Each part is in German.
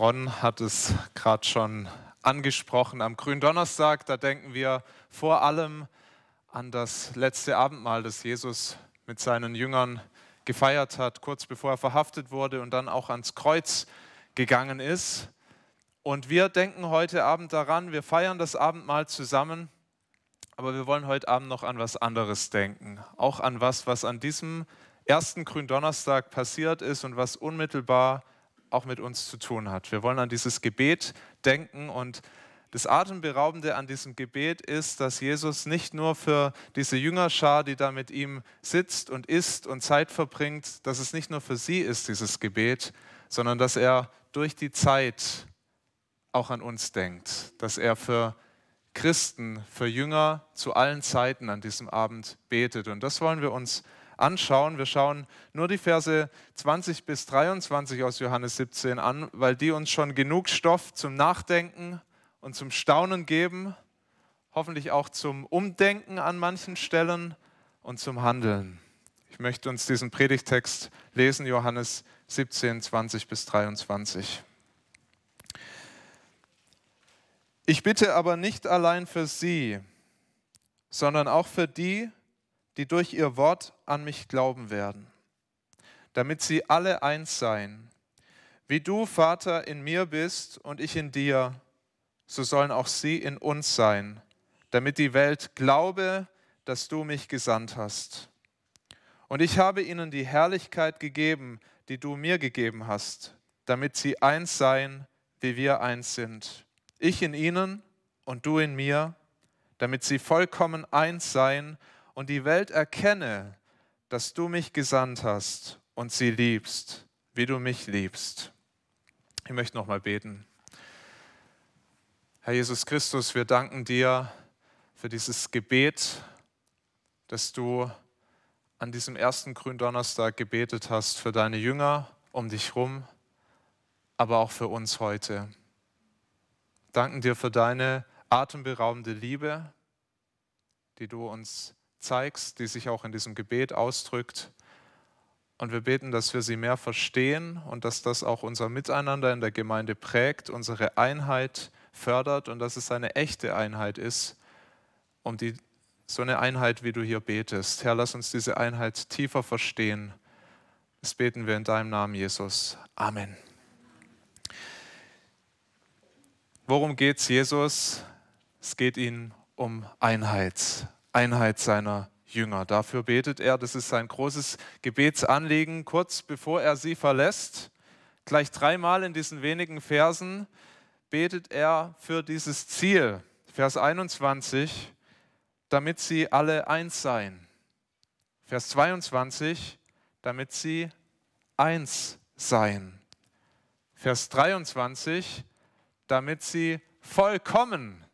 Ron hat es gerade schon angesprochen. Am Gründonnerstag, da denken wir vor allem an das letzte Abendmahl, das Jesus mit seinen Jüngern gefeiert hat, kurz bevor er verhaftet wurde und dann auch ans Kreuz gegangen ist. Und wir denken heute Abend daran, wir feiern das Abendmahl zusammen, aber wir wollen heute Abend noch an was anderes denken. Auch an was, was an diesem ersten Gründonnerstag passiert ist und was unmittelbar auch mit uns zu tun hat. Wir wollen an dieses Gebet denken und das Atemberaubende an diesem Gebet ist, dass Jesus nicht nur für diese Jüngerschar, die da mit ihm sitzt und isst und Zeit verbringt, dass es nicht nur für sie ist, dieses Gebet, sondern dass er durch die Zeit auch an uns denkt, dass er für Christen, für Jünger zu allen Zeiten an diesem Abend betet. Und das wollen wir uns anschauen. Wir schauen nur die Verse 20 bis 23 aus Johannes 17 an, weil die uns schon genug Stoff zum Nachdenken und zum Staunen geben, hoffentlich auch zum Umdenken an manchen Stellen und zum Handeln. Ich möchte uns diesen Predigtext lesen, Johannes 17, 20 bis 23. Ich bitte aber nicht allein für sie, sondern auch für die, die durch ihr Wort an mich glauben werden, damit sie alle eins seien. Wie du, Vater, in mir bist und ich in dir, so sollen auch sie in uns sein, damit die Welt glaube, dass du mich gesandt hast. Und ich habe ihnen die Herrlichkeit gegeben, die du mir gegeben hast, damit sie eins seien, wie wir eins sind. Ich in ihnen und du in mir, damit sie vollkommen eins seien und die Welt erkenne, dass du mich gesandt hast und sie liebst, wie du mich liebst. Ich möchte noch mal beten. Herr Jesus Christus, wir danken dir für dieses Gebet, das du an diesem ersten Gründonnerstag gebetet hast für deine Jünger um dich rum, aber auch für uns heute. Danken dir für deine atemberaubende Liebe, die du uns zeigst, die sich auch in diesem Gebet ausdrückt. Und wir beten, dass wir sie mehr verstehen und dass das auch unser Miteinander in der Gemeinde prägt, unsere Einheit fördert und dass es eine echte Einheit ist, um die, so eine Einheit, wie du hier betest. Herr, lass uns diese Einheit tiefer verstehen. Das beten wir in deinem Namen, Jesus. Amen. Worum geht es Jesus? Es geht ihm um Einheit. Einheit seiner Jünger. Dafür betet er, das ist sein großes Gebetsanliegen, kurz bevor er sie verlässt. Gleich dreimal in diesen wenigen Versen betet er für dieses Ziel. Vers 21, damit sie alle eins seien. Vers 22, damit sie eins seien. Vers 23, damit sie vollkommen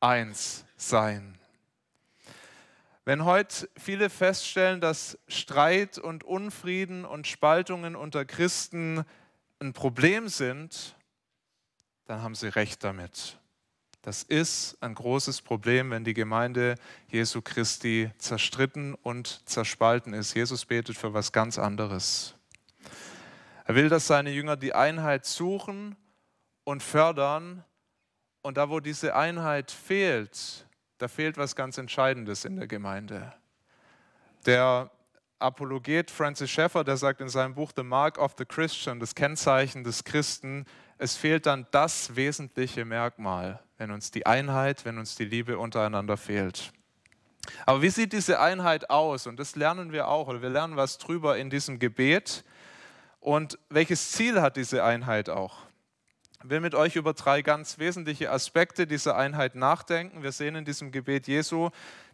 eins seien. Wenn heute viele feststellen, dass Streit und Unfrieden und Spaltungen unter Christen ein Problem sind, dann haben sie recht damit. Das ist ein großes Problem, wenn die Gemeinde Jesu Christi zerstritten und zerspalten ist. Jesus betet für was ganz anderes. Er will, dass seine Jünger die Einheit suchen und fördern. Und da, wo diese Einheit fehlt, da fehlt was ganz Entscheidendes in der Gemeinde. Der Apologet Francis Schaeffer, der sagt in seinem Buch The Mark of the Christian, das Kennzeichen des Christen, es fehlt dann das wesentliche Merkmal, wenn uns die Einheit, wenn uns die Liebe untereinander fehlt. Aber wie sieht diese Einheit aus? Und das lernen wir auch, oder wir lernen was drüber in diesem Gebet. Und welches Ziel hat diese Einheit auch? Will mit euch über drei ganz wesentliche Aspekte dieser Einheit nachdenken. Wir sehen in diesem Gebet Jesu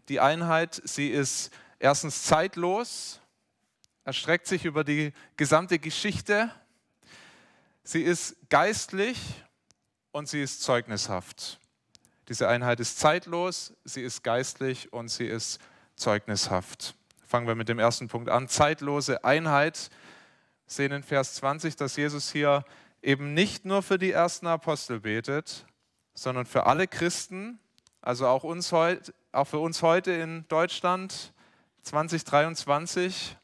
die Einheit, sie ist erstens zeitlos, erstreckt sich über die gesamte Geschichte, sie ist geistlich und sie ist zeugnishaft. Diese Einheit ist zeitlos, sie ist geistlich und sie ist zeugnishaft. Fangen wir mit dem ersten Punkt an. Zeitlose Einheit. Wir sehen in Vers 20, dass Jesus hier eben nicht nur für die ersten Apostel betet, sondern für alle Christen, also auch, uns heut, auch für uns heute in Deutschland 2023.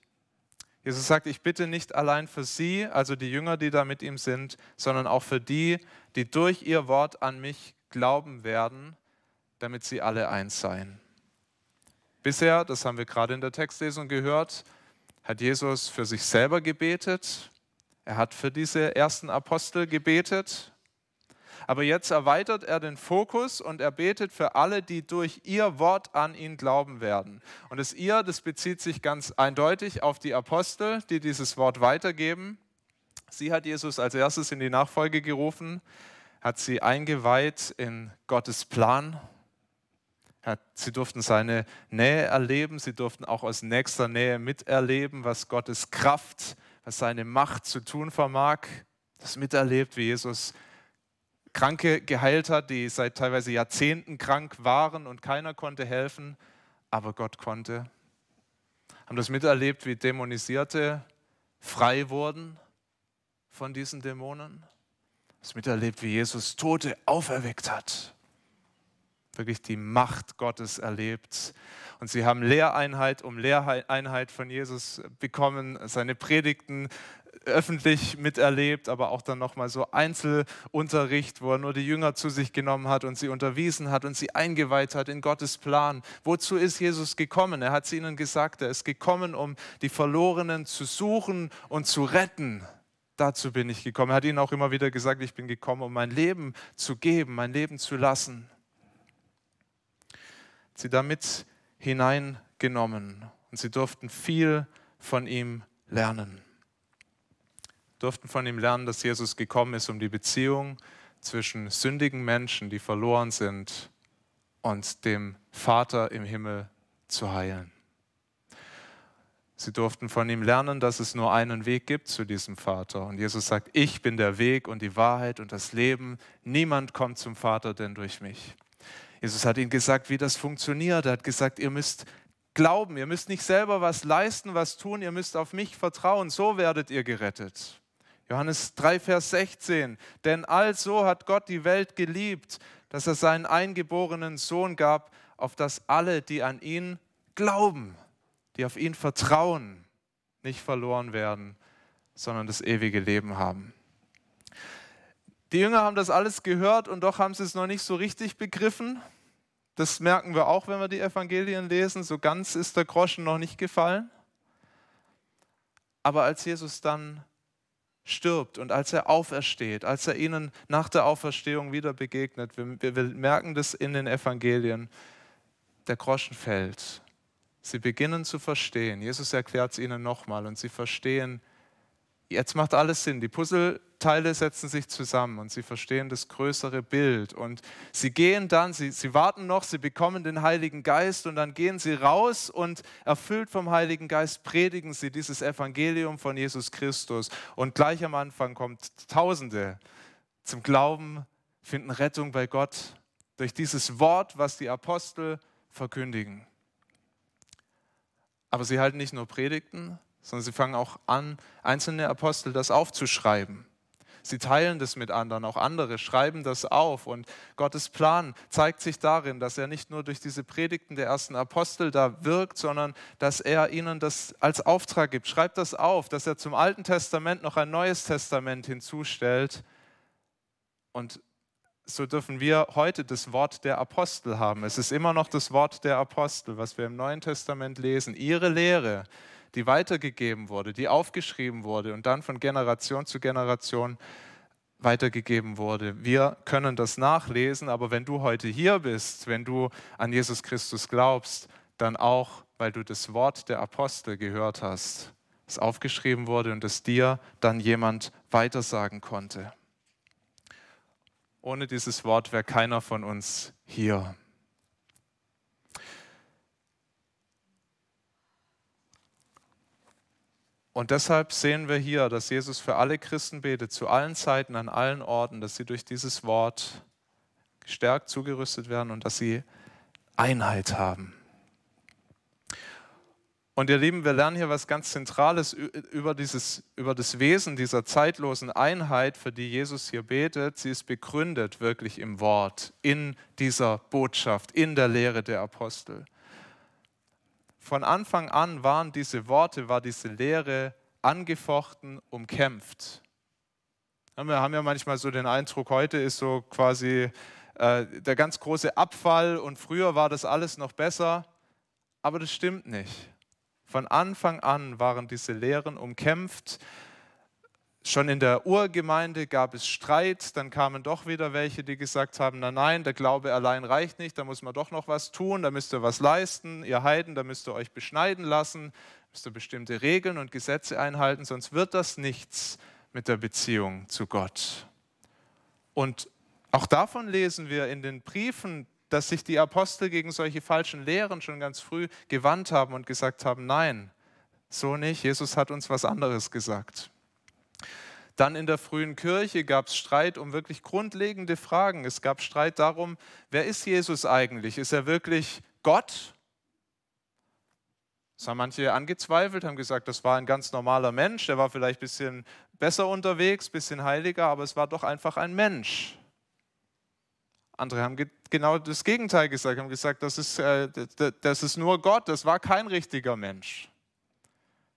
Jesus sagt, ich bitte nicht allein für sie, also die Jünger, die da mit ihm sind, sondern auch für die, die durch ihr Wort an mich glauben werden, damit sie alle eins seien. Bisher, das haben wir gerade in der Textlesung gehört, hat Jesus für sich selber gebetet. Er hat für diese ersten Apostel gebetet. Aber jetzt erweitert er den Fokus und er betet für alle, die durch ihr Wort an ihn glauben werden. Und das ihr, das bezieht sich ganz eindeutig auf die Apostel, die dieses Wort weitergeben. Sie hat Jesus als erstes in die Nachfolge gerufen, hat sie eingeweiht in Gottes Plan Sie durften seine Nähe erleben, sie durften auch aus nächster Nähe miterleben, was Gottes Kraft, was seine Macht zu tun vermag. Das miterlebt, wie Jesus Kranke geheilt hat, die seit teilweise Jahrzehnten krank waren und keiner konnte helfen, aber Gott konnte. Haben das miterlebt, wie Dämonisierte frei wurden von diesen Dämonen. Das miterlebt, wie Jesus Tote auferweckt hat wirklich die Macht Gottes erlebt. Und sie haben Lehreinheit um Lehreinheit von Jesus bekommen, seine Predigten öffentlich miterlebt, aber auch dann nochmal so Einzelunterricht, wo er nur die Jünger zu sich genommen hat und sie unterwiesen hat und sie eingeweiht hat in Gottes Plan. Wozu ist Jesus gekommen? Er hat es ihnen gesagt, er ist gekommen, um die Verlorenen zu suchen und zu retten. Dazu bin ich gekommen. Er hat ihnen auch immer wieder gesagt, ich bin gekommen, um mein Leben zu geben, mein Leben zu lassen sie damit hineingenommen und sie durften viel von ihm lernen. Durften von ihm lernen, dass Jesus gekommen ist, um die Beziehung zwischen sündigen Menschen, die verloren sind, und dem Vater im Himmel zu heilen. Sie durften von ihm lernen, dass es nur einen Weg gibt zu diesem Vater. Und Jesus sagt, ich bin der Weg und die Wahrheit und das Leben. Niemand kommt zum Vater denn durch mich. Jesus hat ihnen gesagt, wie das funktioniert. Er hat gesagt, ihr müsst glauben, ihr müsst nicht selber was leisten, was tun, ihr müsst auf mich vertrauen, so werdet ihr gerettet. Johannes 3, Vers 16. Denn also hat Gott die Welt geliebt, dass er seinen eingeborenen Sohn gab, auf das alle, die an ihn glauben, die auf ihn vertrauen, nicht verloren werden, sondern das ewige Leben haben. Die Jünger haben das alles gehört und doch haben sie es noch nicht so richtig begriffen. Das merken wir auch, wenn wir die Evangelien lesen. So ganz ist der Groschen noch nicht gefallen. Aber als Jesus dann stirbt und als er aufersteht, als er ihnen nach der Auferstehung wieder begegnet, wir, wir merken das in den Evangelien, der Groschen fällt. Sie beginnen zu verstehen. Jesus erklärt es ihnen nochmal und sie verstehen, jetzt macht alles Sinn. Die Puzzleteile setzen sich zusammen und sie verstehen das größere Bild. Und sie gehen dann, sie, sie warten noch, sie bekommen den Heiligen Geist und dann gehen sie raus und erfüllt vom Heiligen Geist predigen sie dieses Evangelium von Jesus Christus. Und gleich am Anfang kommt Tausende zum Glauben, finden Rettung bei Gott durch dieses Wort, was die Apostel verkündigen. Aber sie halten nicht nur Predigten, sondern sie fangen auch an, einzelne Apostel das aufzuschreiben. Sie teilen das mit anderen, auch andere schreiben das auf. Und Gottes Plan zeigt sich darin, dass er nicht nur durch diese Predigten der ersten Apostel da wirkt, sondern dass er ihnen das als Auftrag gibt. Schreibt das auf, dass er zum Alten Testament noch ein neues Testament hinzustellt. Und so dürfen wir heute das Wort der Apostel haben. Es ist immer noch das Wort der Apostel, was wir im Neuen Testament lesen. Ihre Lehre die weitergegeben wurde, die aufgeschrieben wurde und dann von Generation zu Generation weitergegeben wurde. Wir können das nachlesen, aber wenn du heute hier bist, wenn du an Jesus Christus glaubst, dann auch, weil du das Wort der Apostel gehört hast, das aufgeschrieben wurde und es dir dann jemand weitersagen konnte. Ohne dieses Wort wäre keiner von uns hier. Und deshalb sehen wir hier, dass Jesus für alle Christen betet, zu allen Zeiten, an allen Orten, dass sie durch dieses Wort gestärkt, zugerüstet werden und dass sie Einheit haben. Und ihr Lieben, wir lernen hier was ganz Zentrales über, dieses, über das Wesen dieser zeitlosen Einheit, für die Jesus hier betet. Sie ist begründet wirklich im Wort, in dieser Botschaft, in der Lehre der Apostel. Von Anfang an waren diese Worte, war diese Lehre angefochten, umkämpft. Wir haben ja manchmal so den Eindruck, heute ist so quasi äh, der ganz große Abfall und früher war das alles noch besser. Aber das stimmt nicht. Von Anfang an waren diese Lehren umkämpft. Schon in der Urgemeinde gab es Streit, dann kamen doch wieder welche, die gesagt haben, na nein, der Glaube allein reicht nicht, da muss man doch noch was tun, da müsst ihr was leisten, ihr Heiden, da müsst ihr euch beschneiden lassen, müsst ihr bestimmte Regeln und Gesetze einhalten, sonst wird das nichts mit der Beziehung zu Gott. Und auch davon lesen wir in den Briefen, dass sich die Apostel gegen solche falschen Lehren schon ganz früh gewandt haben und gesagt haben, nein, so nicht, Jesus hat uns was anderes gesagt. Dann in der frühen Kirche gab es Streit um wirklich grundlegende Fragen. Es gab Streit darum, wer ist Jesus eigentlich? Ist er wirklich Gott? Das haben manche angezweifelt, haben gesagt, das war ein ganz normaler Mensch, der war vielleicht ein bisschen besser unterwegs, ein bisschen heiliger, aber es war doch einfach ein Mensch. Andere haben genau das Gegenteil gesagt, haben gesagt, das ist, äh, das ist nur Gott, das war kein richtiger Mensch.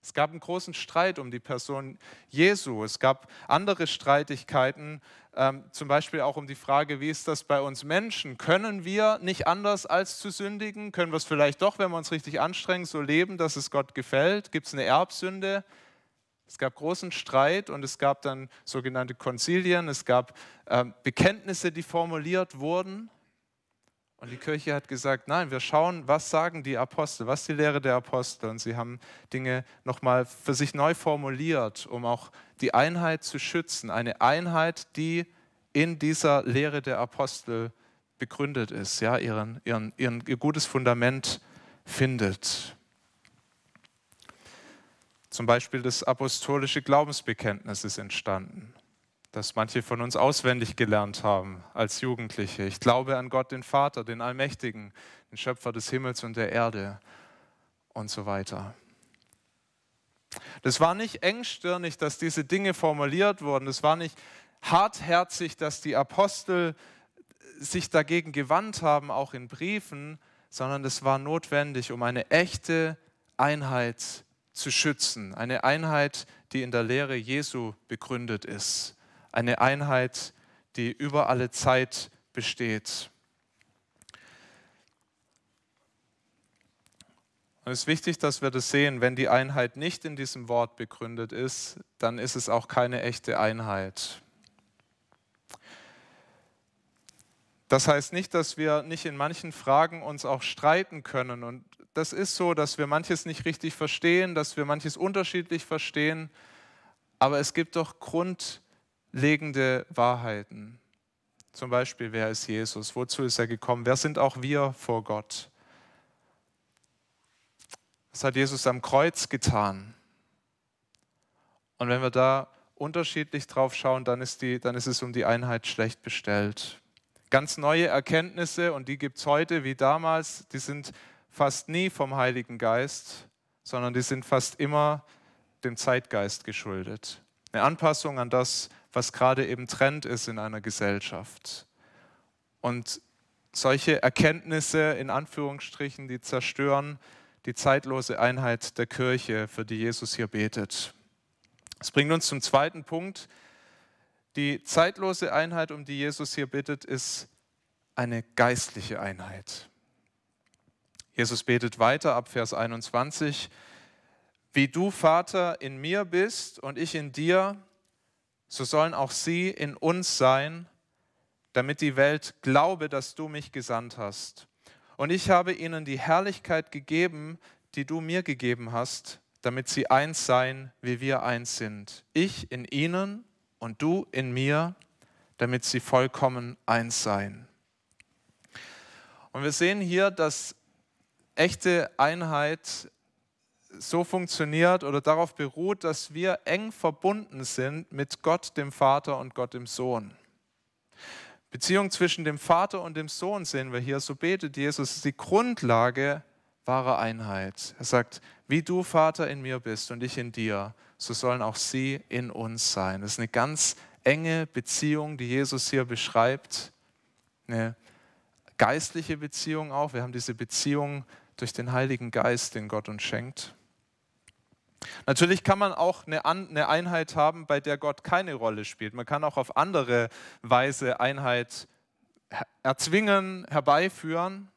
Es gab einen großen Streit um die Person Jesu. Es gab andere Streitigkeiten, ähm, zum Beispiel auch um die Frage, wie ist das bei uns Menschen? Können wir nicht anders als zu sündigen? Können wir es vielleicht doch, wenn wir uns richtig anstrengen, so leben, dass es Gott gefällt? Gibt es eine Erbsünde? Es gab großen Streit und es gab dann sogenannte Konzilien, es gab äh, Bekenntnisse, die formuliert wurden. Und die Kirche hat gesagt, nein, wir schauen, was sagen die Apostel, was die Lehre der Apostel. Und sie haben Dinge nochmal für sich neu formuliert, um auch die Einheit zu schützen. Eine Einheit, die in dieser Lehre der Apostel begründet ist, ja, ihren, ihren, ihren, ihr gutes Fundament findet. Zum Beispiel das apostolische Glaubensbekenntnis ist entstanden, das manche von uns auswendig gelernt haben als Jugendliche. Ich glaube an Gott, den Vater, den Allmächtigen, den Schöpfer des Himmels und der Erde und so weiter. Das war nicht engstirnig, dass diese Dinge formuliert wurden. Das war nicht hartherzig, dass die Apostel sich dagegen gewandt haben, auch in Briefen, sondern das war notwendig, um eine echte Einheit zu zu schützen. Eine Einheit, die in der Lehre Jesu begründet ist. Eine Einheit, die über alle Zeit besteht. Und es ist wichtig, dass wir das sehen. Wenn die Einheit nicht in diesem Wort begründet ist, dann ist es auch keine echte Einheit. Das heißt nicht, dass wir nicht in manchen Fragen uns auch streiten können und das ist so, dass wir manches nicht richtig verstehen, dass wir manches unterschiedlich verstehen, aber es gibt doch grundlegende Wahrheiten. Zum Beispiel, wer ist Jesus? Wozu ist er gekommen? Wer sind auch wir vor Gott? Was hat Jesus am Kreuz getan? Und wenn wir da unterschiedlich drauf schauen, dann ist, die, dann ist es um die Einheit schlecht bestellt. Ganz neue Erkenntnisse, und die gibt es heute wie damals, die sind fast nie vom Heiligen Geist, sondern die sind fast immer dem Zeitgeist geschuldet. Eine Anpassung an das, was gerade eben Trend ist in einer Gesellschaft. Und solche Erkenntnisse in Anführungsstrichen, die zerstören die zeitlose Einheit der Kirche, für die Jesus hier betet. Das bringt uns zum zweiten Punkt. Die zeitlose Einheit, um die Jesus hier bittet, ist eine geistliche Einheit. Jesus betet weiter ab Vers 21, wie du Vater in mir bist und ich in dir, so sollen auch sie in uns sein, damit die Welt glaube, dass du mich gesandt hast. Und ich habe ihnen die Herrlichkeit gegeben, die du mir gegeben hast, damit sie eins seien, wie wir eins sind. Ich in ihnen und du in mir, damit sie vollkommen eins seien. Und wir sehen hier, dass echte Einheit so funktioniert oder darauf beruht, dass wir eng verbunden sind mit Gott, dem Vater und Gott, dem Sohn. Beziehung zwischen dem Vater und dem Sohn sehen wir hier. So betet Jesus, ist die Grundlage wahrer Einheit. Er sagt, wie du Vater in mir bist und ich in dir, so sollen auch sie in uns sein. Das ist eine ganz enge Beziehung, die Jesus hier beschreibt. Eine geistliche Beziehung auch. Wir haben diese Beziehung durch den Heiligen Geist, den Gott uns schenkt. Natürlich kann man auch eine, Einheit haben, bei der Gott keine Rolle spielt. Man kann auch auf andere Weise Einheit erzwingen, herbeiführen.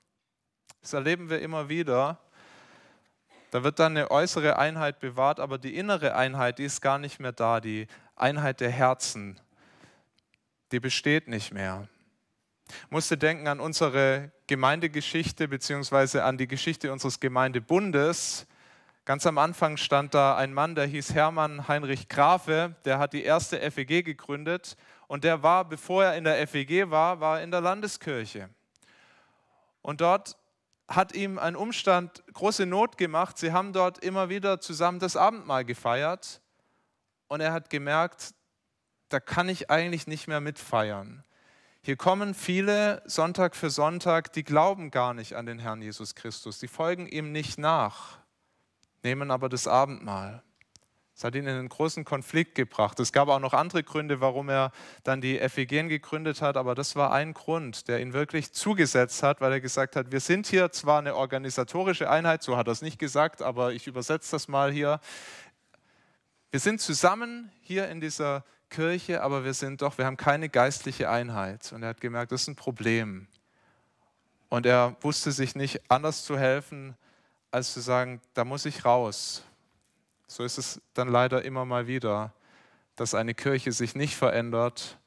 Das erleben wir immer wieder. Da wird dann eine äußere Einheit bewahrt, aber die innere Einheit, die ist gar nicht mehr da. Die Einheit der Herzen, die besteht nicht mehr. Ich musste denken an unsere Gemeindegeschichte beziehungsweise an die Geschichte unseres Gemeindebundes. Ganz am Anfang stand da ein Mann, der hieß Hermann Heinrich Grafe, der hat die erste FEG gegründet und der war, bevor er in der FEG war, war in der Landeskirche. Und dort hat ihm ein Umstand große Not gemacht. Sie haben dort immer wieder zusammen das Abendmahl gefeiert und er hat gemerkt, da kann ich eigentlich nicht mehr mitfeiern. Hier kommen viele Sonntag für Sonntag, die glauben gar nicht an den Herrn Jesus Christus, die folgen ihm nicht nach, nehmen aber das Abendmahl. Das hat ihn in einen großen Konflikt gebracht. Es gab auch noch andere Gründe, warum er dann die FEG gegründet hat, aber das war ein Grund, der ihn wirklich zugesetzt hat, weil er gesagt hat, wir sind hier zwar eine organisatorische Einheit, so hat er es nicht gesagt, aber ich übersetze das mal hier. Wir sind zusammen hier in dieser Kirche, aber wir sind doch, wir haben keine geistliche Einheit. Und er hat gemerkt, das ist ein Problem. Und er wusste sich nicht anders zu helfen, als zu sagen, da muss ich raus. So ist es dann leider immer mal wieder, dass eine Kirche sich nicht verändert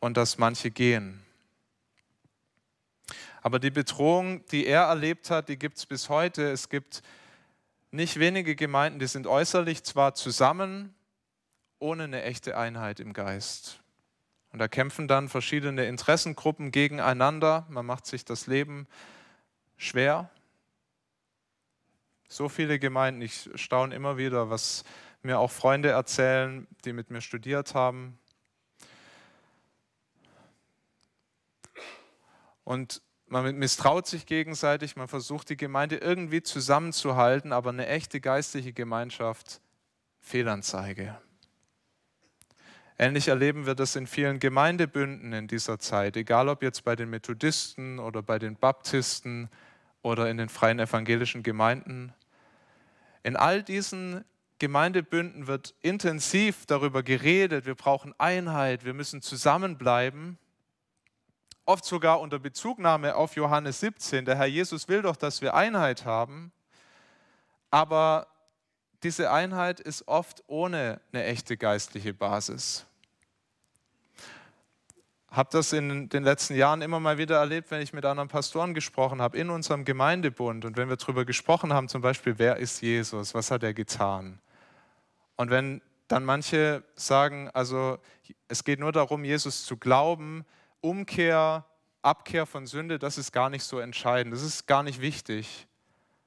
und dass manche gehen. Aber die Bedrohung, die er erlebt hat, die gibt es bis heute. Es gibt nicht wenige Gemeinden, die sind äußerlich zwar zusammen, ohne eine echte Einheit im Geist. Und da kämpfen dann verschiedene Interessengruppen gegeneinander. Man macht sich das Leben schwer. So viele Gemeinden, ich staune immer wieder, was mir auch Freunde erzählen, die mit mir studiert haben. Und man misstraut sich gegenseitig, man versucht die Gemeinde irgendwie zusammenzuhalten, aber eine echte geistliche Gemeinschaft, Fehlanzeige. Ähnlich erleben wir das in vielen Gemeindebünden in dieser Zeit, egal ob jetzt bei den Methodisten oder bei den Baptisten oder in den freien evangelischen Gemeinden. In all diesen Gemeindebünden wird intensiv darüber geredet, wir brauchen Einheit, wir müssen zusammenbleiben. Oft sogar unter Bezugnahme auf Johannes 17. Der Herr Jesus will doch, dass wir Einheit haben. Aber diese Einheit ist oft ohne eine echte geistliche Basis habe das in den letzten Jahren immer mal wieder erlebt, wenn ich mit anderen Pastoren gesprochen habe, in unserem Gemeindebund und wenn wir darüber gesprochen haben, zum Beispiel, wer ist Jesus, was hat er getan? Und wenn dann manche sagen, also es geht nur darum, Jesus zu glauben, Umkehr, Abkehr von Sünde, das ist gar nicht so entscheidend, das ist gar nicht wichtig.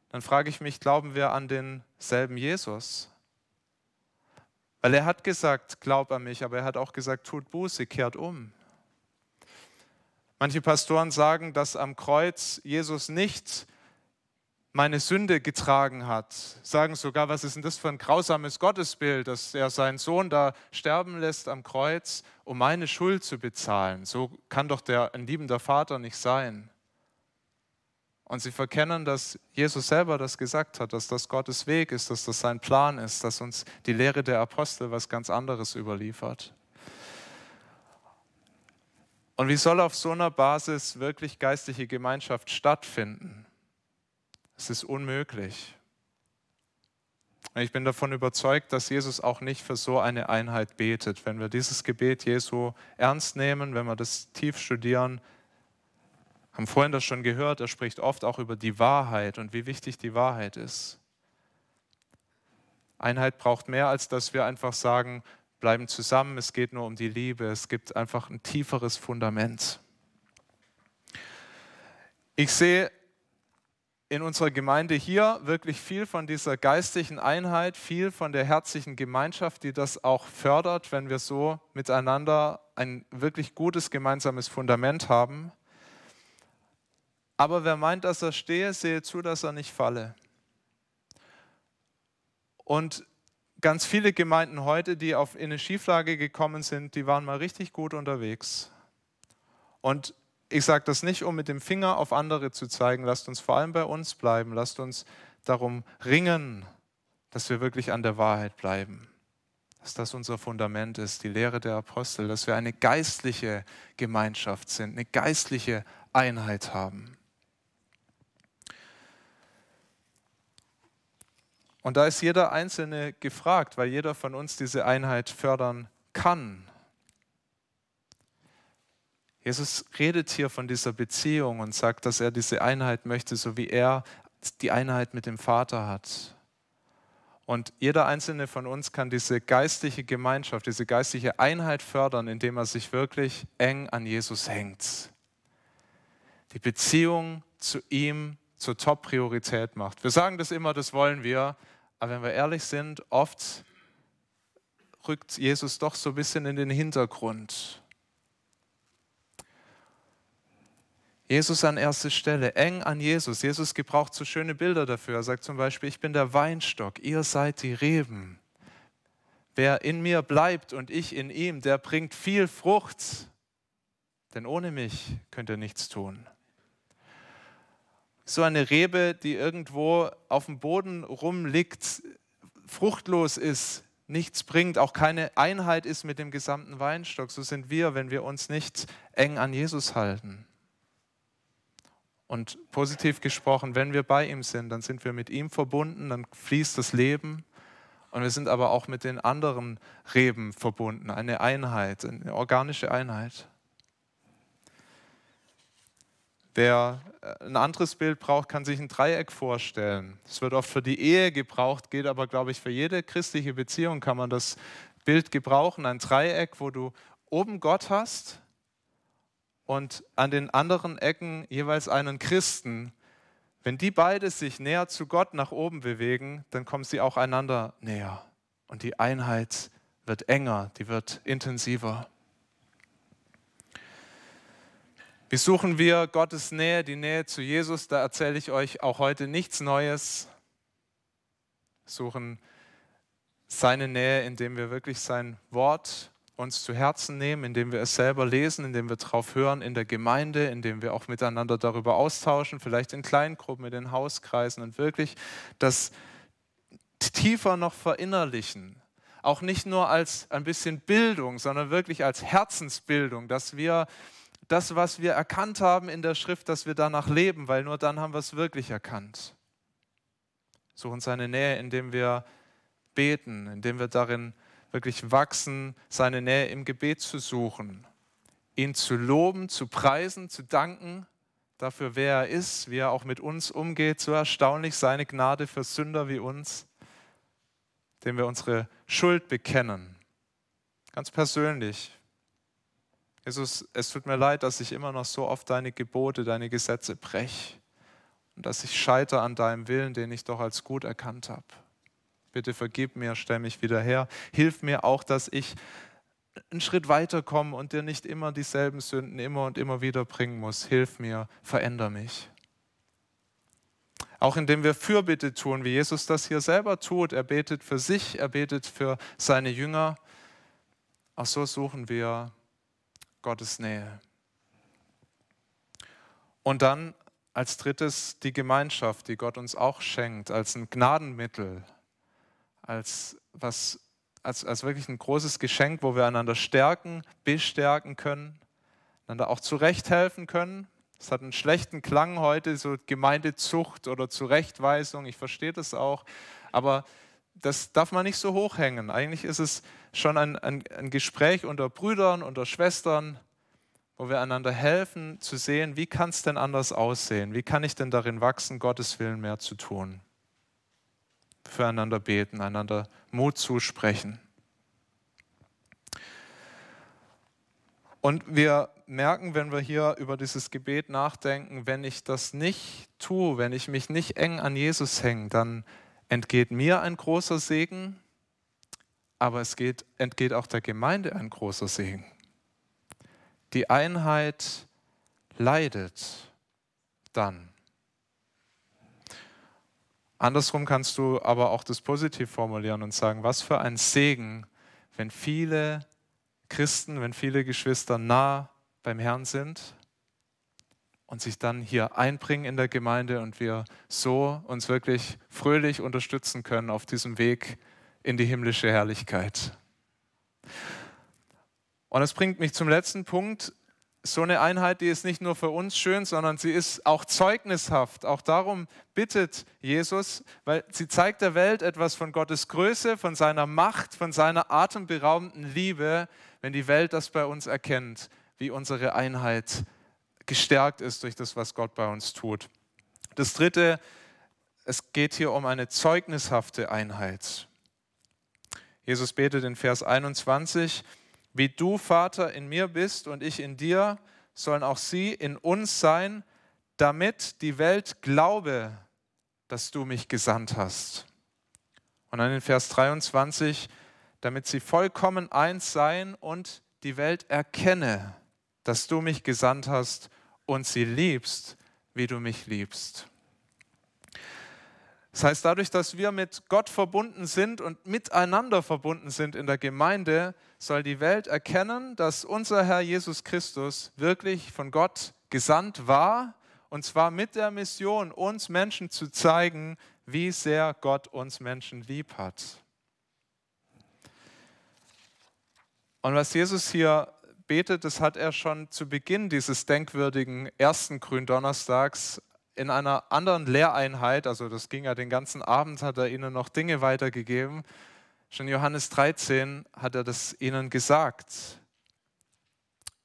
Dann frage ich mich, glauben wir an denselben Jesus? Weil er hat gesagt, glaub an mich, aber er hat auch gesagt, tut Buße, kehrt um. Manche Pastoren sagen, dass am Kreuz Jesus nicht meine Sünde getragen hat. Sagen sogar, was ist denn das für ein grausames Gottesbild, dass er seinen Sohn da sterben lässt am Kreuz, um meine Schuld zu bezahlen. So kann doch der ein liebender Vater nicht sein. Und sie verkennen, dass Jesus selber das gesagt hat, dass das Gottes Weg ist, dass das sein Plan ist, dass uns die Lehre der Apostel was ganz anderes überliefert. Und wie soll auf so einer Basis wirklich geistliche Gemeinschaft stattfinden? Es ist unmöglich. Ich bin davon überzeugt, dass Jesus auch nicht für so eine Einheit betet. Wenn wir dieses Gebet Jesu ernst nehmen, wenn wir das tief studieren, haben vorhin das schon gehört, er spricht oft auch über die Wahrheit und wie wichtig die Wahrheit ist. Einheit braucht mehr, als dass wir einfach sagen, bleiben zusammen, es geht nur um die Liebe, es gibt einfach ein tieferes Fundament. Ich sehe in unserer Gemeinde hier wirklich viel von dieser geistlichen Einheit, viel von der herzlichen Gemeinschaft, die das auch fördert, wenn wir so miteinander ein wirklich gutes gemeinsames Fundament haben. Aber wer meint, dass er stehe, sehe zu, dass er nicht falle. Und ganz viele Gemeinden heute, die auf in eine Schieflage gekommen sind, die waren mal richtig gut unterwegs. Und ich sage das nicht, um mit dem Finger auf andere zu zeigen. Lasst uns vor allem bei uns bleiben. Lasst uns darum ringen, dass wir wirklich an der Wahrheit bleiben. Dass das unser Fundament ist, die Lehre der Apostel, dass wir eine geistliche Gemeinschaft sind, eine geistliche Einheit haben. Und da ist jeder Einzelne gefragt, weil jeder von uns diese Einheit fördern kann. Jesus redet hier von dieser Beziehung und sagt, dass er diese Einheit möchte, so wie er die Einheit mit dem Vater hat. Und jeder einzelne von uns kann diese geistliche Gemeinschaft, diese geistliche Einheit fördern, indem er sich wirklich eng an Jesus hängt. Die Beziehung zu ihm zur Top-Priorität macht. Wir sagen das immer, das wollen wir, aber wenn wir ehrlich sind, oft rückt Jesus doch so ein bisschen in den Hintergrund. Jesus an erste Stelle, eng an Jesus. Jesus gebraucht so schöne Bilder dafür. Er sagt zum Beispiel, ich bin der Weinstock, ihr seid die Reben. Wer in mir bleibt und ich in ihm, der bringt viel Frucht. Denn ohne mich könnt ihr nichts tun. So eine Rebe, die irgendwo auf dem Boden rumliegt, fruchtlos ist, nichts bringt, auch keine Einheit ist mit dem gesamten Weinstock. So sind wir, wenn wir uns nicht eng an Jesus halten. Und positiv gesprochen, wenn wir bei ihm sind, dann sind wir mit ihm verbunden, dann fließt das Leben. Und wir sind aber auch mit den anderen Reben verbunden, eine Einheit, eine organische Einheit. Wer äh, ein anderes Bild braucht, kann sich ein Dreieck vorstellen. Es wird oft für die Ehe gebraucht, geht aber, glaube ich, für jede christliche Beziehung kann man das Bild gebrauchen. Ein Dreieck, wo du oben Gott hast, und an den anderen Ecken jeweils einen Christen, wenn die beide sich näher zu Gott nach oben bewegen, dann kommen sie auch einander näher. Und die Einheit wird enger, die wird intensiver. Wie suchen wir Gottes Nähe, die Nähe zu Jesus? Da erzähle ich euch auch heute nichts Neues. Wir suchen seine Nähe, indem wir wirklich sein Wort uns zu Herzen nehmen, indem wir es selber lesen, indem wir drauf hören in der Gemeinde, indem wir auch miteinander darüber austauschen, vielleicht in Kleingruppen, in den Hauskreisen und wirklich das tiefer noch verinnerlichen. Auch nicht nur als ein bisschen Bildung, sondern wirklich als Herzensbildung, dass wir das, was wir erkannt haben in der Schrift, dass wir danach leben, weil nur dann haben wir es wirklich erkannt. Suchen seine Nähe, indem wir beten, indem wir darin wirklich wachsen, seine Nähe im Gebet zu suchen, ihn zu loben, zu preisen, zu danken dafür, wer er ist, wie er auch mit uns umgeht. So erstaunlich seine Gnade für Sünder wie uns, dem wir unsere Schuld bekennen. Ganz persönlich. Jesus, es tut mir leid, dass ich immer noch so oft deine Gebote, deine Gesetze breche und dass ich scheitere an deinem Willen, den ich doch als gut erkannt habe. Bitte vergib mir, stell mich wieder her. Hilf mir auch, dass ich einen Schritt weiterkomme und dir nicht immer dieselben Sünden immer und immer wieder bringen muss. Hilf mir, veränder mich. Auch indem wir Fürbitte tun, wie Jesus das hier selber tut. Er betet für sich, er betet für seine Jünger. Auch so suchen wir Gottes Nähe. Und dann als drittes die Gemeinschaft, die Gott uns auch schenkt, als ein Gnadenmittel, als, was, als, als wirklich ein großes Geschenk, wo wir einander stärken, bestärken können, einander auch zurechthelfen können. Es hat einen schlechten Klang heute, so Gemeindezucht oder Zurechtweisung, ich verstehe das auch, aber das darf man nicht so hochhängen. Eigentlich ist es schon ein, ein, ein Gespräch unter Brüdern, unter Schwestern, wo wir einander helfen zu sehen, wie kann es denn anders aussehen? Wie kann ich denn darin wachsen, Gottes Willen mehr zu tun? füreinander beten, einander Mut zusprechen. Und wir merken, wenn wir hier über dieses Gebet nachdenken, wenn ich das nicht tue, wenn ich mich nicht eng an Jesus hänge, dann entgeht mir ein großer Segen, aber es geht, entgeht auch der Gemeinde ein großer Segen. Die Einheit leidet dann. Andersrum kannst du aber auch das positiv formulieren und sagen, was für ein Segen, wenn viele Christen, wenn viele Geschwister nah beim Herrn sind, und sich dann hier einbringen in der Gemeinde und wir so uns wirklich fröhlich unterstützen können auf diesem Weg in die himmlische Herrlichkeit. Und das bringt mich zum letzten Punkt. So eine Einheit, die ist nicht nur für uns schön, sondern sie ist auch zeugnishaft. Auch darum bittet Jesus, weil sie zeigt der Welt etwas von Gottes Größe, von seiner Macht, von seiner atemberaubenden Liebe, wenn die Welt das bei uns erkennt, wie unsere Einheit gestärkt ist durch das, was Gott bei uns tut. Das Dritte, es geht hier um eine zeugnishafte Einheit. Jesus betet in Vers 21, wie du, Vater, in mir bist und ich in dir, sollen auch sie in uns sein, damit die Welt glaube, dass du mich gesandt hast. Und dann in Vers 23, damit sie vollkommen eins seien und die Welt erkenne, dass du mich gesandt hast und sie liebst, wie du mich liebst. Das heißt, dadurch, dass wir mit Gott verbunden sind und miteinander verbunden sind in der Gemeinde, soll die Welt erkennen, dass unser Herr Jesus Christus wirklich von Gott gesandt war, und zwar mit der Mission, uns Menschen zu zeigen, wie sehr Gott uns Menschen lieb hat. Und was Jesus hier betet, das hat er schon zu Beginn dieses denkwürdigen ersten Gründonnerstags in einer anderen Lehreinheit, also das ging ja den ganzen Abend, hat er ihnen noch Dinge weitergegeben. Schon Johannes 13 hat er das ihnen gesagt.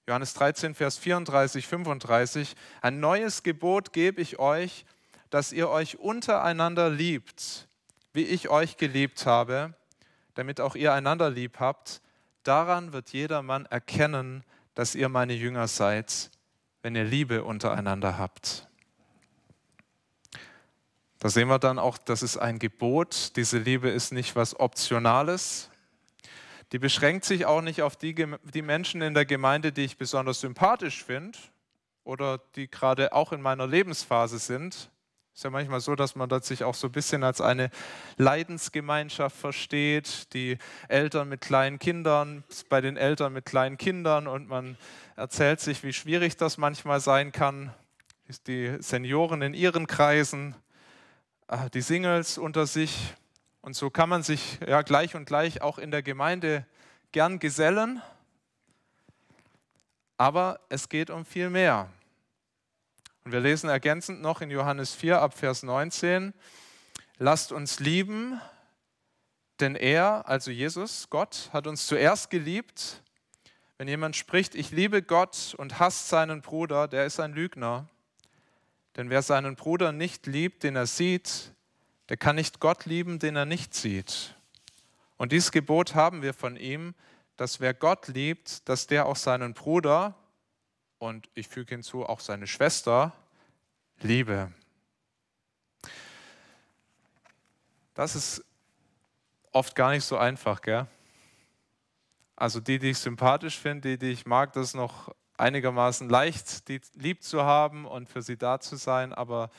Johannes 13, Vers 34, 35. Ein neues Gebot gebe ich euch, dass ihr euch untereinander liebt, wie ich euch geliebt habe, damit auch ihr einander lieb habt. Daran wird jedermann erkennen, dass ihr meine Jünger seid, wenn ihr Liebe untereinander habt. Da sehen wir dann auch, das ist ein Gebot. Diese Liebe ist nicht was Optionales. Die beschränkt sich auch nicht auf die, die Menschen in der Gemeinde, die ich besonders sympathisch finde oder die gerade auch in meiner Lebensphase sind, ist ja manchmal so, dass man das sich auch so ein bisschen als eine Leidensgemeinschaft versteht. Die Eltern mit kleinen Kindern, bei den Eltern mit kleinen Kindern und man erzählt sich, wie schwierig das manchmal sein kann. Die Senioren in ihren Kreisen, die Singles unter sich. Und so kann man sich ja gleich und gleich auch in der Gemeinde gern gesellen. Aber es geht um viel mehr. Und wir lesen ergänzend noch in Johannes 4 ab Vers 19, lasst uns lieben, denn er, also Jesus, Gott, hat uns zuerst geliebt. Wenn jemand spricht, ich liebe Gott und hasst seinen Bruder, der ist ein Lügner. Denn wer seinen Bruder nicht liebt, den er sieht, der kann nicht Gott lieben, den er nicht sieht. Und dieses Gebot haben wir von ihm, dass wer Gott liebt, dass der auch seinen Bruder, und ich füge hinzu auch seine Schwester, liebe. Das ist oft gar nicht so einfach, gell? Also die, die ich sympathisch finde, die, die ich mag, das ist noch einigermaßen leicht, die lieb zu haben und für sie da zu sein, aber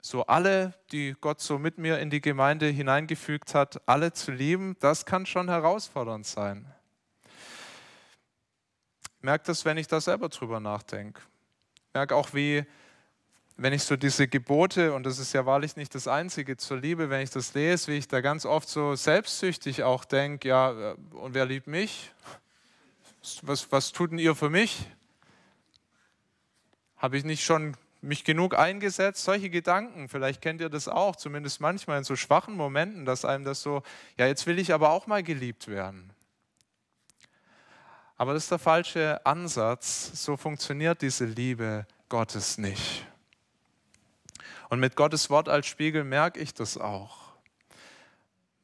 so alle, die Gott so mit mir in die Gemeinde hineingefügt hat, alle zu lieben, das kann schon herausfordernd sein merke das, wenn ich da selber drüber nachdenke. Merke auch, wie, wenn ich so diese Gebote, und das ist ja wahrlich nicht das Einzige zur Liebe, wenn ich das lese, wie ich da ganz oft so selbstsüchtig auch denke, ja, äh, und wer liebt mich? Was, was tut denn ihr für mich? Habe ich nicht schon mich genug eingesetzt? Solche Gedanken, vielleicht kennt ihr das auch, zumindest manchmal in so schwachen Momenten, dass einem das so, ja, jetzt will ich aber auch mal geliebt werden. Aber das ist der falsche Ansatz. So funktioniert diese Liebe Gottes nicht. Und mit Gottes Wort als Spiegel merke ich das auch.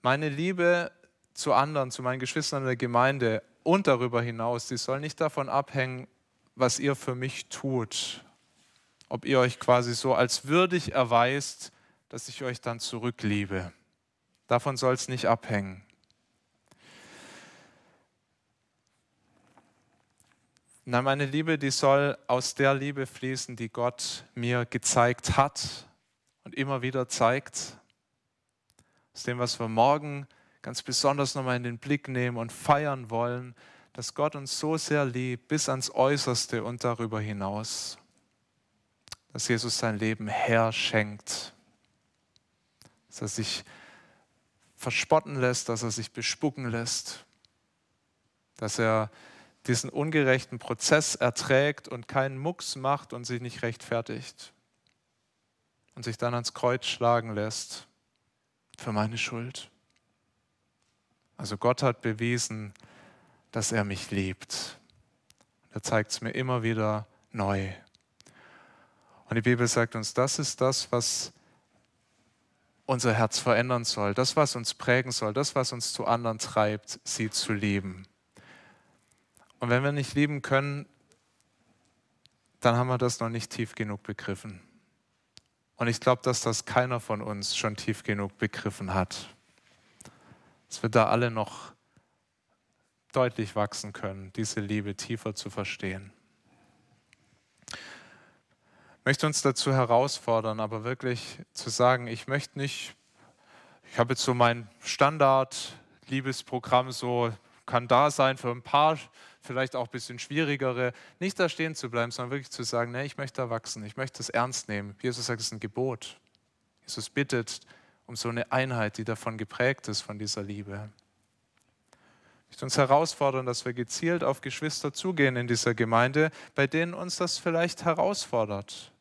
Meine Liebe zu anderen, zu meinen Geschwistern in der Gemeinde und darüber hinaus, die soll nicht davon abhängen, was ihr für mich tut. Ob ihr euch quasi so als würdig erweist, dass ich euch dann zurückliebe. Davon soll es nicht abhängen. Na, meine Liebe, die soll aus der Liebe fließen, die Gott mir gezeigt hat und immer wieder zeigt. Aus dem, was wir morgen ganz besonders nochmal in den Blick nehmen und feiern wollen, dass Gott uns so sehr liebt, bis ans Äußerste und darüber hinaus. Dass Jesus sein Leben herschenkt, dass er sich verspotten lässt, dass er sich bespucken lässt, dass er diesen ungerechten Prozess erträgt und keinen Mucks macht und sich nicht rechtfertigt und sich dann ans Kreuz schlagen lässt für meine Schuld. Also Gott hat bewiesen, dass er mich liebt. Er zeigt es mir immer wieder neu. Und die Bibel sagt uns, das ist das, was unser Herz verändern soll, das, was uns prägen soll, das, was uns zu anderen treibt, sie zu lieben. Und wenn wir nicht lieben können, dann haben wir das noch nicht tief genug begriffen. Und ich glaube, dass das keiner von uns schon tief genug begriffen hat. Dass wir da alle noch deutlich wachsen können, diese Liebe tiefer zu verstehen. Ich möchte uns dazu herausfordern, aber wirklich zu sagen, ich möchte nicht, ich habe jetzt so mein Standard-Liebesprogramm, so kann da sein für ein paar, vielleicht auch ein bisschen schwierigere, nicht da stehen zu bleiben, sondern wirklich zu sagen, nee, ich möchte erwachsen, ich möchte es ernst nehmen. Jesus sagt, es ist ein Gebot. Jesus bittet um so eine Einheit, die davon geprägt ist, von dieser Liebe möchte uns herausfordern, dass wir gezielt auf Geschwister zugehen in dieser Gemeinde, bei denen uns das vielleicht herausfordert.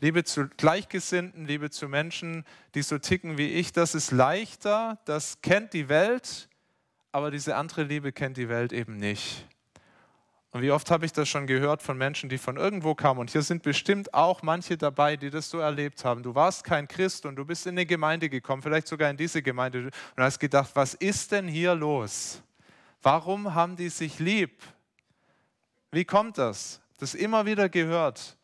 Liebe zu Gleichgesinnten, Liebe zu Menschen, die so ticken wie ich, das ist leichter, das kennt die Welt, aber diese andere Liebe kennt die Welt eben nicht. Und wie oft habe ich das schon gehört von Menschen, die von irgendwo kamen. Und hier sind bestimmt auch manche dabei, die das so erlebt haben. Du warst kein Christ und du bist in eine Gemeinde gekommen, vielleicht sogar in diese Gemeinde, und hast gedacht, was ist denn hier los? Warum haben die sich lieb? Wie kommt das? Das immer wieder gehört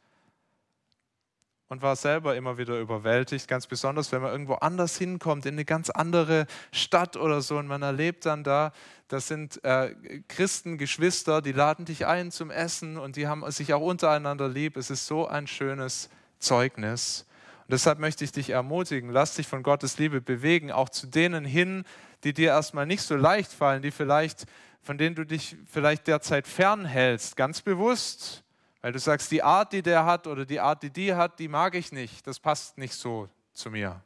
und war selber immer wieder überwältigt, ganz besonders, wenn man irgendwo anders hinkommt, in eine ganz andere Stadt oder so und man erlebt dann da, das sind äh, Christen, Geschwister, die laden dich ein zum Essen und die haben sich auch untereinander lieb. Es ist so ein schönes Zeugnis. Und deshalb möchte ich dich ermutigen, lass dich von Gottes Liebe bewegen, auch zu denen hin, die dir erstmal nicht so leicht fallen, die vielleicht, von denen du dich vielleicht derzeit fernhältst, ganz bewusst weil du sagst, die Art, die der hat oder die Art, die die hat, die mag ich nicht. Das passt nicht so zu mir.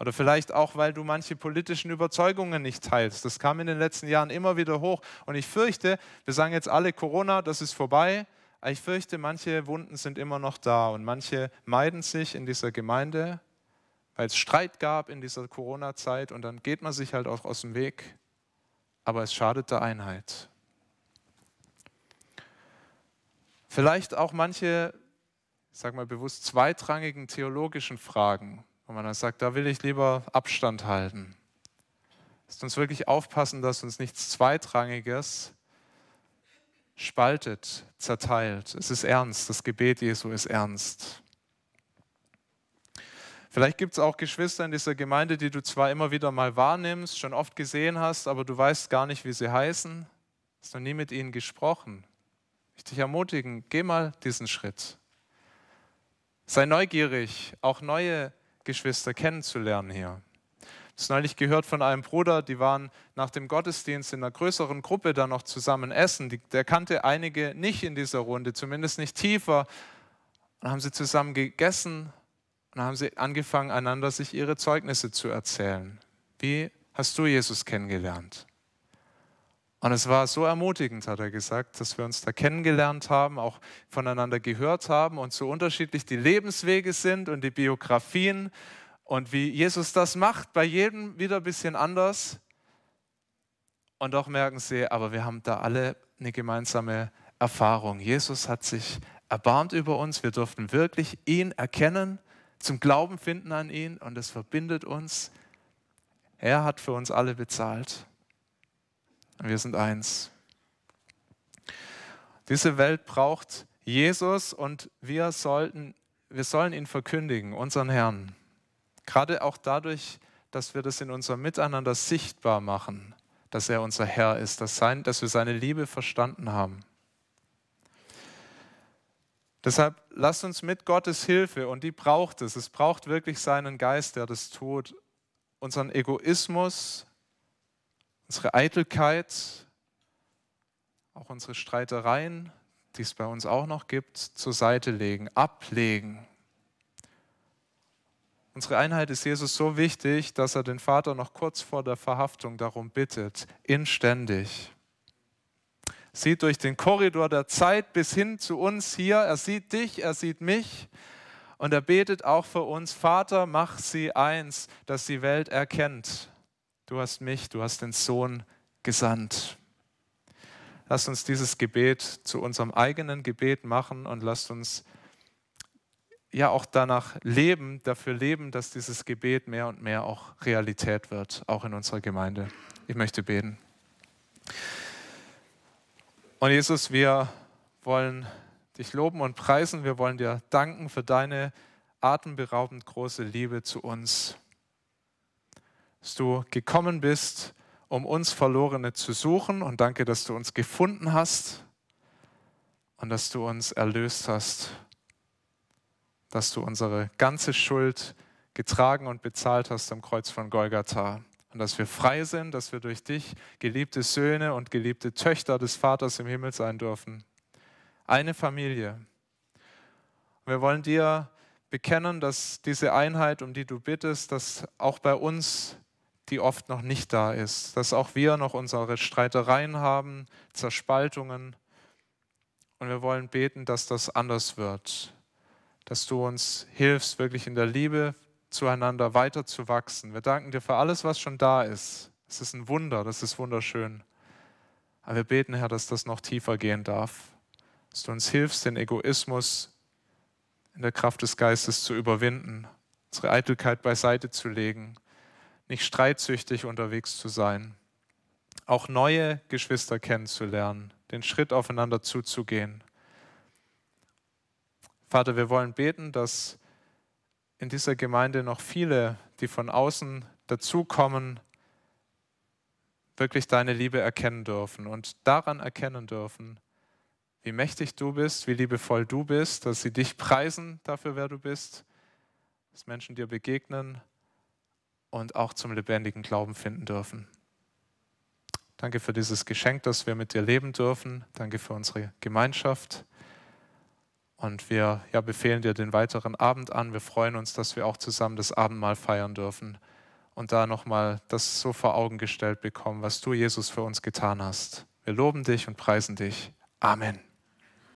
Oder vielleicht auch, weil du manche politischen Überzeugungen nicht teilst. Das kam in den letzten Jahren immer wieder hoch. Und ich fürchte, wir sagen jetzt alle Corona, das ist vorbei. Ich fürchte, manche Wunden sind immer noch da und manche meiden sich in dieser Gemeinde, weil es Streit gab in dieser Corona-Zeit und dann geht man sich halt auch aus dem Weg. Aber es schadet der Einheit. Vielleicht auch manche, ich sage mal bewusst, zweitrangigen theologischen Fragen, wo man dann sagt, da will ich lieber Abstand halten. Lasst uns wirklich aufpassen, dass uns nichts Zweitrangiges spaltet, zerteilt. Es ist ernst, das Gebet Jesu ist ernst. Vielleicht gibt es auch Geschwister in dieser Gemeinde, die du zwar immer wieder mal wahrnimmst, schon oft gesehen hast, aber du weißt gar nicht, wie sie heißen, hast noch nie mit ihnen gesprochen. Ich dich ermutigen, geh mal diesen Schritt. Sei neugierig, auch neue Geschwister kennenzulernen hier. Habe neulich gehört von einem Bruder, die waren nach dem Gottesdienst in einer größeren Gruppe dann noch zusammen essen. Die, der kannte einige nicht in dieser Runde, zumindest nicht tiefer. Dann haben sie zusammen gegessen und haben sie angefangen, einander sich ihre Zeugnisse zu erzählen. Wie hast du Jesus kennengelernt? Und es war so ermutigend, hat er gesagt, dass wir uns da kennengelernt haben, auch voneinander gehört haben und so unterschiedlich die Lebenswege sind und die Biografien und wie Jesus das macht, bei jedem wieder ein bisschen anders. Und doch merken sie, aber wir haben da alle eine gemeinsame Erfahrung. Jesus hat sich erbarmt über uns, wir durften wirklich ihn erkennen, zum Glauben finden an ihn und es verbindet uns. Er hat für uns alle bezahlt. Wir sind eins. Diese Welt braucht Jesus und wir, sollten, wir sollen ihn verkündigen, unseren Herrn. Gerade auch dadurch, dass wir das in unserem Miteinander sichtbar machen, dass er unser Herr ist, dass, sein, dass wir seine Liebe verstanden haben. Deshalb lasst uns mit Gottes Hilfe, und die braucht es, es braucht wirklich seinen Geist, der das tut, unseren Egoismus unsere Eitelkeit, auch unsere Streitereien, die es bei uns auch noch gibt, zur Seite legen, ablegen. Unsere Einheit ist Jesus so wichtig, dass er den Vater noch kurz vor der Verhaftung darum bittet, inständig. Sieht durch den Korridor der Zeit bis hin zu uns hier, er sieht dich, er sieht mich und er betet auch für uns, Vater, mach sie eins, dass die Welt erkennt, du hast mich, du hast den Sohn gesandt. Lasst uns dieses Gebet zu unserem eigenen Gebet machen und lasst uns ja auch danach leben, dafür leben, dass dieses Gebet mehr und mehr auch Realität wird, auch in unserer Gemeinde. Ich möchte beten. Und Jesus, wir wollen dich loben und preisen. Wir wollen dir danken für deine atemberaubend große Liebe zu uns. Dass du gekommen bist, um uns Verlorene zu suchen und danke, dass du uns gefunden hast und dass du uns erlöst hast dass du unsere ganze Schuld getragen und bezahlt hast am Kreuz von Golgatha. Und dass wir frei sind, dass wir durch dich geliebte Söhne und geliebte Töchter des Vaters im Himmel sein dürfen. Eine Familie. Wir wollen dir bekennen, dass diese Einheit, um die du bittest, dass auch bei uns die oft noch nicht da ist, dass auch wir noch unsere Streitereien haben, Zerspaltungen. Und wir wollen beten, dass das anders wird, dass du uns hilfst, wirklich in der Liebe zueinander weiterzuwachsen. Wir danken dir für alles, was schon da ist. Es ist ein Wunder, das ist wunderschön. Aber wir beten, Herr, dass das noch tiefer gehen darf. Dass du uns hilfst, den Egoismus in der Kraft des Geistes zu überwinden, unsere Eitelkeit beiseite zu legen, nicht streitsüchtig unterwegs zu sein, auch neue Geschwister kennenzulernen, den Schritt aufeinander zuzugehen. Vater, wir wollen beten, dass in dieser Gemeinde noch viele, die von außen dazukommen, wirklich deine Liebe erkennen dürfen und daran erkennen dürfen, wie mächtig du bist, wie liebevoll du bist, dass sie dich preisen dafür, wer du bist, dass Menschen dir begegnen und auch zum lebendigen Glauben finden dürfen. Danke für dieses Geschenk, dass wir mit dir leben dürfen. Danke für unsere Gemeinschaft. Und wir ja, befehlen dir den weiteren Abend an. Wir freuen uns, dass wir auch zusammen das Abendmahl feiern dürfen und da nochmal das so vor Augen gestellt bekommen, was du, Jesus, für uns getan hast. Wir loben dich und preisen dich. Amen.